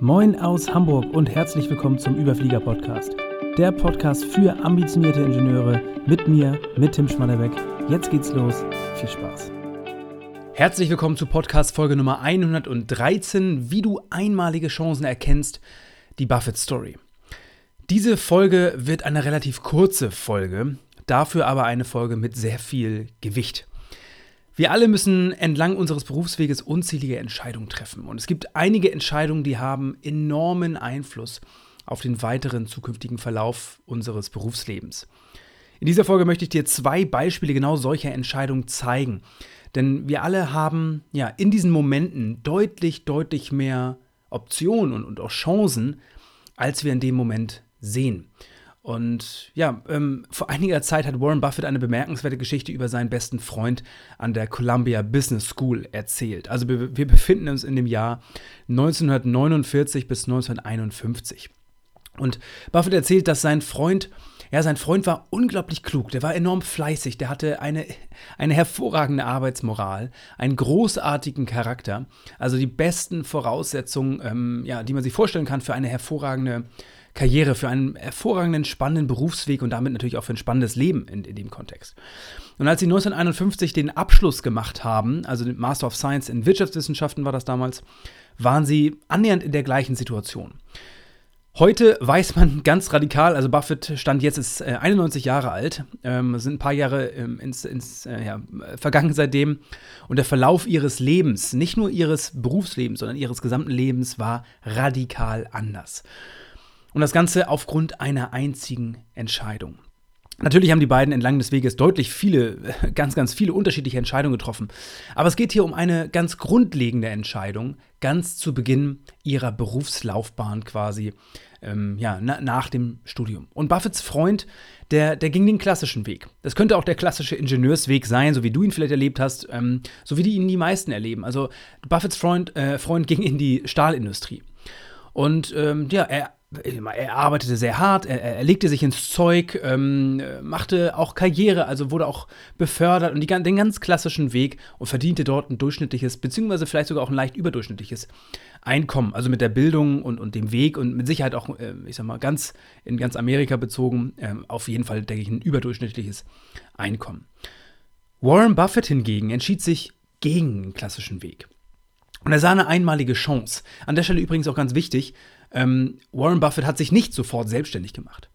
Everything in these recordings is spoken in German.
Moin aus Hamburg und herzlich willkommen zum Überflieger Podcast. Der Podcast für ambitionierte Ingenieure mit mir, mit Tim Schmannerbeck. Jetzt geht's los. Viel Spaß. Herzlich willkommen zu Podcast Folge Nummer 113, wie du einmalige Chancen erkennst, die Buffett Story. Diese Folge wird eine relativ kurze Folge, dafür aber eine Folge mit sehr viel Gewicht. Wir alle müssen entlang unseres Berufsweges unzählige Entscheidungen treffen. Und es gibt einige Entscheidungen, die haben enormen Einfluss auf den weiteren zukünftigen Verlauf unseres Berufslebens. In dieser Folge möchte ich dir zwei Beispiele genau solcher Entscheidungen zeigen. Denn wir alle haben ja in diesen Momenten deutlich, deutlich mehr Optionen und, und auch Chancen, als wir in dem Moment sehen. Und ja, ähm, vor einiger Zeit hat Warren Buffett eine bemerkenswerte Geschichte über seinen besten Freund an der Columbia Business School erzählt. Also wir, wir befinden uns in dem Jahr 1949 bis 1951. Und Buffett erzählt, dass sein Freund, ja, sein Freund war unglaublich klug, der war enorm fleißig, der hatte eine, eine hervorragende Arbeitsmoral, einen großartigen Charakter, also die besten Voraussetzungen, ähm, ja, die man sich vorstellen kann für eine hervorragende Karriere, für einen hervorragenden, spannenden Berufsweg und damit natürlich auch für ein spannendes Leben in, in dem Kontext. Und als sie 1951 den Abschluss gemacht haben, also den Master of Science in Wirtschaftswissenschaften war das damals, waren sie annähernd in der gleichen Situation. Heute weiß man ganz radikal, also Buffett stand jetzt ist äh, 91 Jahre alt, ähm, sind ein paar Jahre ähm, ins, ins äh, ja, vergangen seitdem und der Verlauf ihres Lebens, nicht nur ihres Berufslebens, sondern ihres gesamten Lebens war radikal anders. Und das Ganze aufgrund einer einzigen Entscheidung. Natürlich haben die beiden entlang des Weges deutlich viele, ganz, ganz viele unterschiedliche Entscheidungen getroffen. Aber es geht hier um eine ganz grundlegende Entscheidung, ganz zu Beginn ihrer Berufslaufbahn quasi, ähm, ja, na, nach dem Studium. Und Buffetts Freund, der, der ging den klassischen Weg. Das könnte auch der klassische Ingenieursweg sein, so wie du ihn vielleicht erlebt hast, ähm, so wie die ihn die meisten erleben. Also Buffetts Freund, äh, Freund ging in die Stahlindustrie. Und ähm, ja, er er arbeitete sehr hart, er, er legte sich ins Zeug, ähm, machte auch Karriere, also wurde auch befördert und die, den ganz klassischen Weg und verdiente dort ein durchschnittliches, beziehungsweise vielleicht sogar auch ein leicht überdurchschnittliches Einkommen. Also mit der Bildung und, und dem Weg und mit Sicherheit auch, äh, ich sag mal, ganz in ganz Amerika bezogen, äh, auf jeden Fall, denke ich, ein überdurchschnittliches Einkommen. Warren Buffett hingegen entschied sich gegen den klassischen Weg. Und er sah eine einmalige Chance. An der Stelle übrigens auch ganz wichtig, ähm, Warren Buffett hat sich nicht sofort selbstständig gemacht.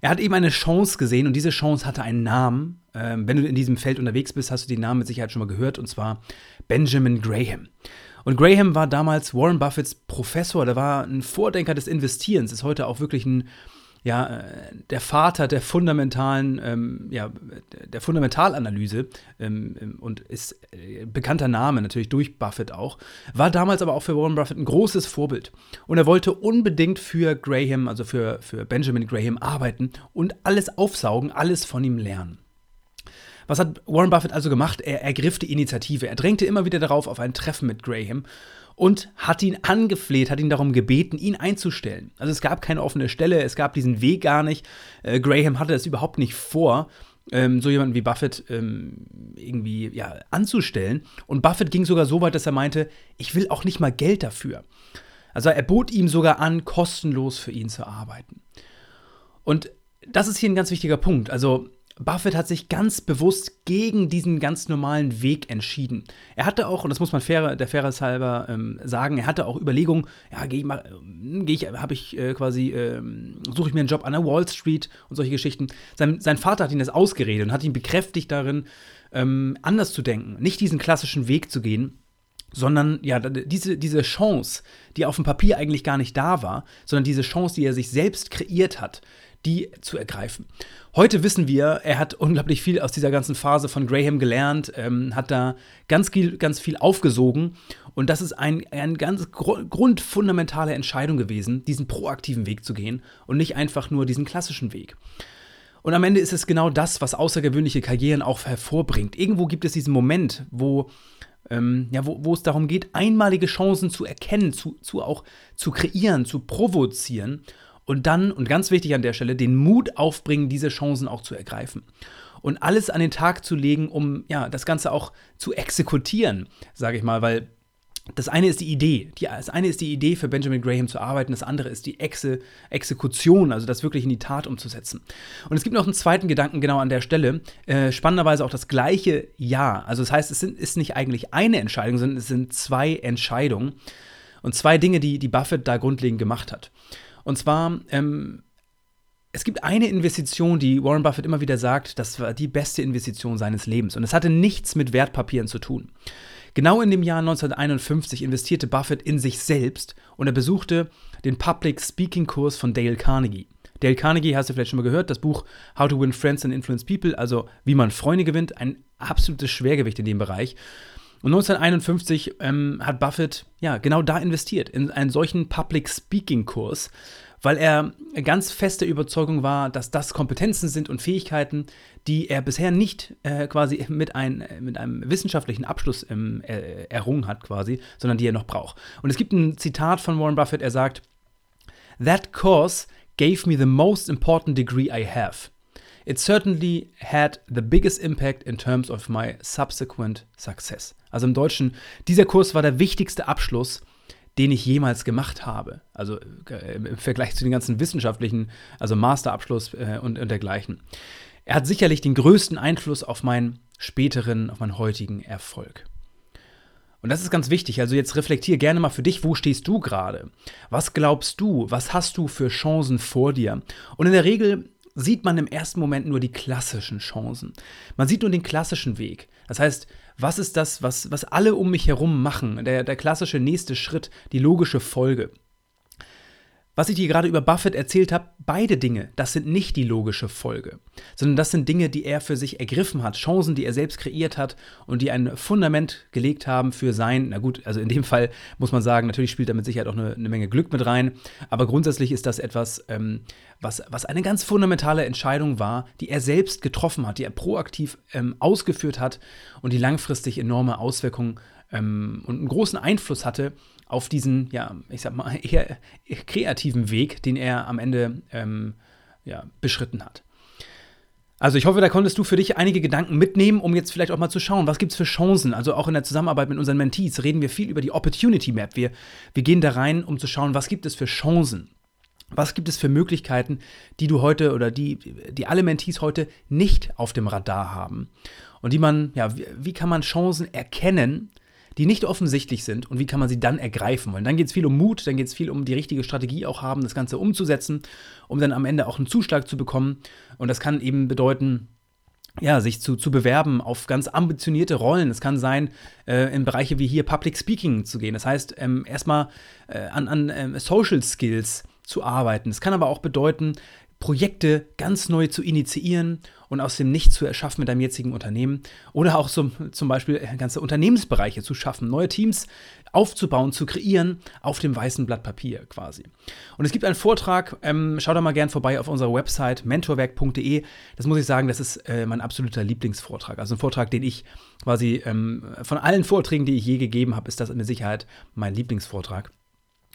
Er hat eben eine Chance gesehen und diese Chance hatte einen Namen. Ähm, wenn du in diesem Feld unterwegs bist, hast du den Namen mit Sicherheit schon mal gehört, und zwar Benjamin Graham. Und Graham war damals Warren Buffetts Professor, der war ein Vordenker des Investierens, ist heute auch wirklich ein ja, äh, der Vater der fundamentalen, ähm, ja, der Fundamentalanalyse ähm, ähm, und ist äh, bekannter Name natürlich durch Buffett auch, war damals aber auch für Warren Buffett ein großes Vorbild. Und er wollte unbedingt für Graham, also für, für Benjamin Graham arbeiten und alles aufsaugen, alles von ihm lernen. Was hat Warren Buffett also gemacht? Er ergriff die Initiative. Er drängte immer wieder darauf auf ein Treffen mit Graham und hat ihn angefleht, hat ihn darum gebeten, ihn einzustellen. Also es gab keine offene Stelle, es gab diesen Weg gar nicht. Äh, Graham hatte das überhaupt nicht vor. Ähm, so jemanden wie Buffett ähm, irgendwie ja, anzustellen. Und Buffett ging sogar so weit, dass er meinte, ich will auch nicht mal Geld dafür. Also er bot ihm sogar an, kostenlos für ihn zu arbeiten. Und das ist hier ein ganz wichtiger Punkt. Also Buffett hat sich ganz bewusst gegen diesen ganz normalen Weg entschieden. Er hatte auch, und das muss man fair, der Fairness halber ähm, sagen, er hatte auch Überlegungen, ja, gehe ich mal, äh, gehe ich, habe ich äh, quasi, äh, suche ich mir einen Job an der Wall Street und solche Geschichten. Sein, sein Vater hat ihn das ausgeredet und hat ihn bekräftigt darin, ähm, anders zu denken, nicht diesen klassischen Weg zu gehen, sondern ja, diese, diese Chance, die auf dem Papier eigentlich gar nicht da war, sondern diese Chance, die er sich selbst kreiert hat, die zu ergreifen. Heute wissen wir, er hat unglaublich viel aus dieser ganzen Phase von Graham gelernt, ähm, hat da ganz viel, ganz viel aufgesogen und das ist ein, eine ganz gr grundfundamentale Entscheidung gewesen, diesen proaktiven Weg zu gehen und nicht einfach nur diesen klassischen Weg. Und am Ende ist es genau das, was außergewöhnliche Karrieren auch hervorbringt. Irgendwo gibt es diesen Moment, wo ähm, ja, wo, wo, es darum geht, einmalige Chancen zu erkennen, zu, zu auch zu kreieren, zu provozieren und dann, und ganz wichtig an der Stelle, den Mut aufbringen, diese Chancen auch zu ergreifen. Und alles an den Tag zu legen, um ja, das Ganze auch zu exekutieren, sage ich mal, weil das eine ist die Idee. Die, das eine ist die Idee, für Benjamin Graham zu arbeiten. Das andere ist die Exe, Exekution, also das wirklich in die Tat umzusetzen. Und es gibt noch einen zweiten Gedanken genau an der Stelle. Äh, spannenderweise auch das gleiche Ja. Also das heißt, es sind, ist nicht eigentlich eine Entscheidung, sondern es sind zwei Entscheidungen. Und zwei Dinge, die, die Buffett da grundlegend gemacht hat. Und zwar, ähm, es gibt eine Investition, die Warren Buffett immer wieder sagt, das war die beste Investition seines Lebens. Und es hatte nichts mit Wertpapieren zu tun. Genau in dem Jahr 1951 investierte Buffett in sich selbst und er besuchte den Public Speaking Kurs von Dale Carnegie. Dale Carnegie hast du vielleicht schon mal gehört, das Buch How to Win Friends and Influence People, also wie man Freunde gewinnt, ein absolutes Schwergewicht in dem Bereich. Und 1951 ähm, hat Buffett ja genau da investiert, in einen solchen Public Speaking Kurs, weil er ganz feste Überzeugung war, dass das Kompetenzen sind und Fähigkeiten, die er bisher nicht äh, quasi mit, ein, mit einem wissenschaftlichen Abschluss ähm, er, errungen hat, quasi, sondern die er noch braucht. Und es gibt ein Zitat von Warren Buffett, er sagt, That course gave me the most important degree I have. It certainly had the biggest impact in terms of my subsequent success. Also im Deutschen, dieser Kurs war der wichtigste Abschluss, den ich jemals gemacht habe. Also äh, im Vergleich zu den ganzen wissenschaftlichen, also Masterabschluss äh, und, und dergleichen. Er hat sicherlich den größten Einfluss auf meinen späteren, auf meinen heutigen Erfolg. Und das ist ganz wichtig. Also jetzt reflektier gerne mal für dich, wo stehst du gerade? Was glaubst du? Was hast du für Chancen vor dir? Und in der Regel sieht man im ersten Moment nur die klassischen Chancen. Man sieht nur den klassischen Weg. Das heißt, was ist das, was, was alle um mich herum machen? Der, der klassische nächste Schritt, die logische Folge. Was ich dir gerade über Buffett erzählt habe, beide Dinge, das sind nicht die logische Folge, sondern das sind Dinge, die er für sich ergriffen hat, Chancen, die er selbst kreiert hat und die ein Fundament gelegt haben für sein, na gut, also in dem Fall muss man sagen, natürlich spielt da mit Sicherheit auch eine, eine Menge Glück mit rein, aber grundsätzlich ist das etwas, ähm, was, was eine ganz fundamentale Entscheidung war, die er selbst getroffen hat, die er proaktiv ähm, ausgeführt hat und die langfristig enorme Auswirkungen ähm, und einen großen Einfluss hatte auf diesen, ja, ich sag mal, eher kreativen Weg, den er am Ende ähm, ja, beschritten hat. Also ich hoffe, da konntest du für dich einige Gedanken mitnehmen, um jetzt vielleicht auch mal zu schauen, was gibt es für Chancen. Also auch in der Zusammenarbeit mit unseren Mentees reden wir viel über die Opportunity Map. Wir, wir gehen da rein, um zu schauen, was gibt es für Chancen. Was gibt es für Möglichkeiten, die du heute oder die, die alle Mentees heute nicht auf dem Radar haben? Und die man, ja, wie, wie kann man Chancen erkennen, die nicht offensichtlich sind und wie kann man sie dann ergreifen. Und dann geht es viel um Mut, dann geht es viel um die richtige Strategie auch haben, das Ganze umzusetzen, um dann am Ende auch einen Zuschlag zu bekommen. Und das kann eben bedeuten, ja, sich zu, zu bewerben auf ganz ambitionierte Rollen. Es kann sein, äh, in Bereiche wie hier Public Speaking zu gehen. Das heißt, ähm, erstmal äh, an, an ähm, Social Skills zu arbeiten. Es kann aber auch bedeuten, Projekte ganz neu zu initiieren und aus dem Nichts zu erschaffen mit deinem jetzigen Unternehmen oder auch so, zum Beispiel äh, ganze Unternehmensbereiche zu schaffen, neue Teams aufzubauen, zu kreieren auf dem weißen Blatt Papier quasi. Und es gibt einen Vortrag, ähm, schau da mal gern vorbei auf unserer Website mentorwerk.de. Das muss ich sagen, das ist äh, mein absoluter Lieblingsvortrag. Also ein Vortrag, den ich quasi ähm, von allen Vorträgen, die ich je gegeben habe, ist das mit Sicherheit mein Lieblingsvortrag.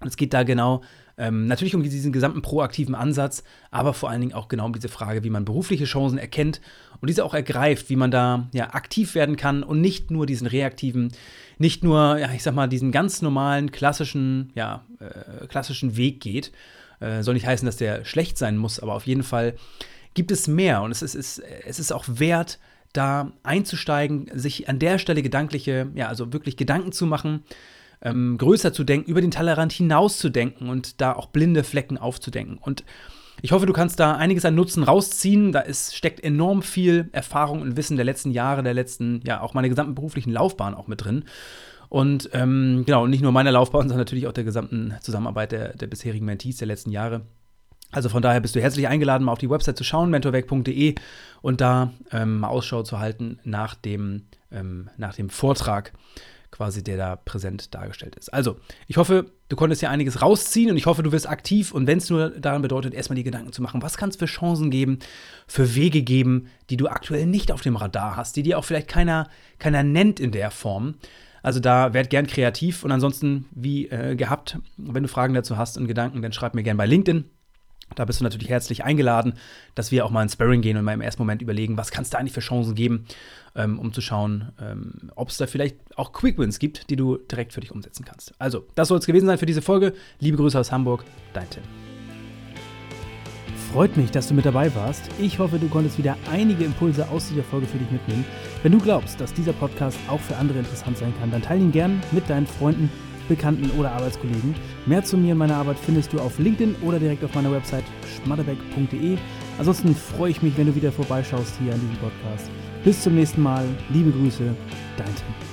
Und es geht da genau ähm, natürlich um diesen gesamten proaktiven Ansatz, aber vor allen Dingen auch genau um diese Frage, wie man berufliche Chancen erkennt und diese auch ergreift, wie man da ja, aktiv werden kann und nicht nur diesen reaktiven, nicht nur, ja, ich sag mal, diesen ganz normalen, klassischen, ja, äh, klassischen Weg geht. Äh, soll nicht heißen, dass der schlecht sein muss, aber auf jeden Fall gibt es mehr und es ist, es, es ist auch wert, da einzusteigen, sich an der Stelle gedankliche, ja, also wirklich Gedanken zu machen, ähm, größer zu denken, über den Tellerrand hinaus zu denken und da auch blinde Flecken aufzudenken. Und ich hoffe, du kannst da einiges an Nutzen rausziehen. Da ist, steckt enorm viel Erfahrung und Wissen der letzten Jahre, der letzten, ja, auch meiner gesamten beruflichen Laufbahn auch mit drin. Und ähm, genau, nicht nur meiner Laufbahn, sondern natürlich auch der gesamten Zusammenarbeit der, der bisherigen Mentees der letzten Jahre. Also von daher bist du herzlich eingeladen, mal auf die Website zu schauen, mentorweg.de und da ähm, mal Ausschau zu halten nach dem, ähm, nach dem Vortrag quasi, der da präsent dargestellt ist. Also, ich hoffe, du konntest hier einiges rausziehen und ich hoffe, du wirst aktiv und wenn es nur daran bedeutet, erstmal die Gedanken zu machen, was kann es für Chancen geben, für Wege geben, die du aktuell nicht auf dem Radar hast, die dir auch vielleicht keiner, keiner nennt in der Form. Also da werd gern kreativ und ansonsten, wie äh, gehabt, wenn du Fragen dazu hast und Gedanken, dann schreib mir gern bei LinkedIn Da bist du natürlich herzlich eingeladen, dass wir auch mal ins Sparring gehen und mal im ersten Moment überlegen, was kann es da eigentlich für Chancen geben, ähm, um zu schauen, ähm, ob es da vielleicht auch Quick Wins gibt, die du direkt für dich umsetzen kannst. Also, das soll es gewesen sein für diese Folge. Liebe Grüße aus Hamburg, dein Tim. Freut mich, dass du mit dabei warst. Ich hoffe, du konntest wieder einige Impulse aus dieser Folge für dich mitnehmen. Wenn du glaubst, dass dieser Podcast auch für andere interessant sein kann, dann teile ihn gern mit deinen Freunden Bekannten oder Arbeitskollegen. Mehr zu mir und meiner Arbeit findest du auf LinkedIn oder direkt auf meiner Website schmatterbeck.de. Ansonsten freue ich mich, wenn du wieder vorbeischaust hier an diesem Podcast. Bis zum nächsten Mal. Liebe Grüße, dein Tim.